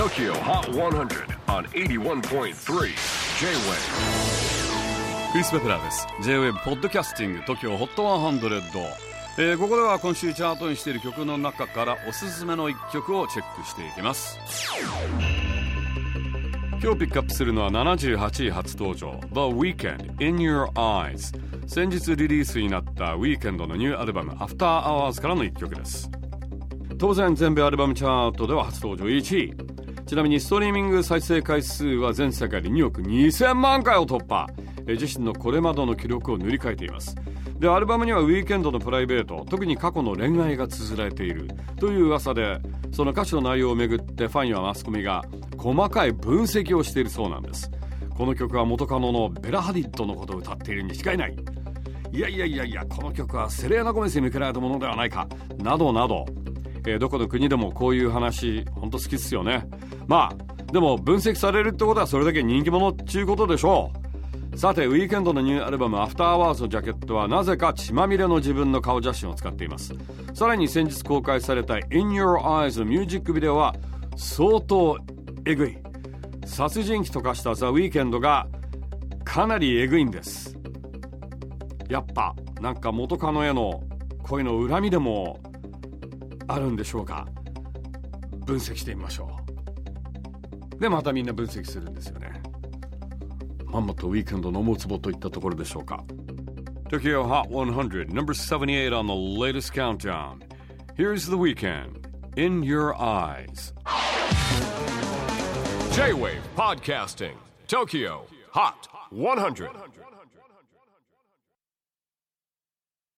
TOKYO HOT 100 on 81.3 J-WAVE クリス・ベプラーです。J-WAVE ポッドキャスティング TOKYO HOT 100、えー、ここでは今週チャートにしている曲の中からおすすめの一曲をチェックしていきます。今日ピックアップするのは78位初登場。The Weekend In Your Eyes 先日リリースになった Weekend のニューアルバム After Hours からの一曲です。当然全米アルバムチャートでは初登場1位。ちなみにストリーミング再生回数は全世界で2億2000万回を突破。自身のこれまでの記録を塗り替えています。でアルバムにはウィーケンドのプライベート特に過去の恋愛が綴られている。という噂でその歌詞の内容をめぐってファンやマスコミが細かい分析をしているそうなんです。この曲は元カノのベラ・ハディッドのことを歌っているに違いない。いやいやいやいやこの曲はセレーナ・ゴメスに向けられたものではないか。などなど。えー、どこの国でもこういう話本当好きっすよね。まあでも分析されるってことはそれだけ人気者っちゅうことでしょう。さてウィーケンドのニューアルバム「After Hours のジャケットはなぜか血まみれの自分の顔写真を使っています。さらに先日公開された「In Your Eyes」のミュージックビデオは相当えぐい。殺人鬼と化したザ・ウィーケンドがかなりえぐいんです。やっぱなんか元カノへの恋の恨みでもあるんでしょうか分析してみましょうでまたみんな分析するんですよねまんまとウィークエンドの思うつぼといったところでしょうか Tokyo Hot 100 number 78 on the latest countdown Here's the weekend In Your Eyes J-Wave Podcasting Tokyo Hot 100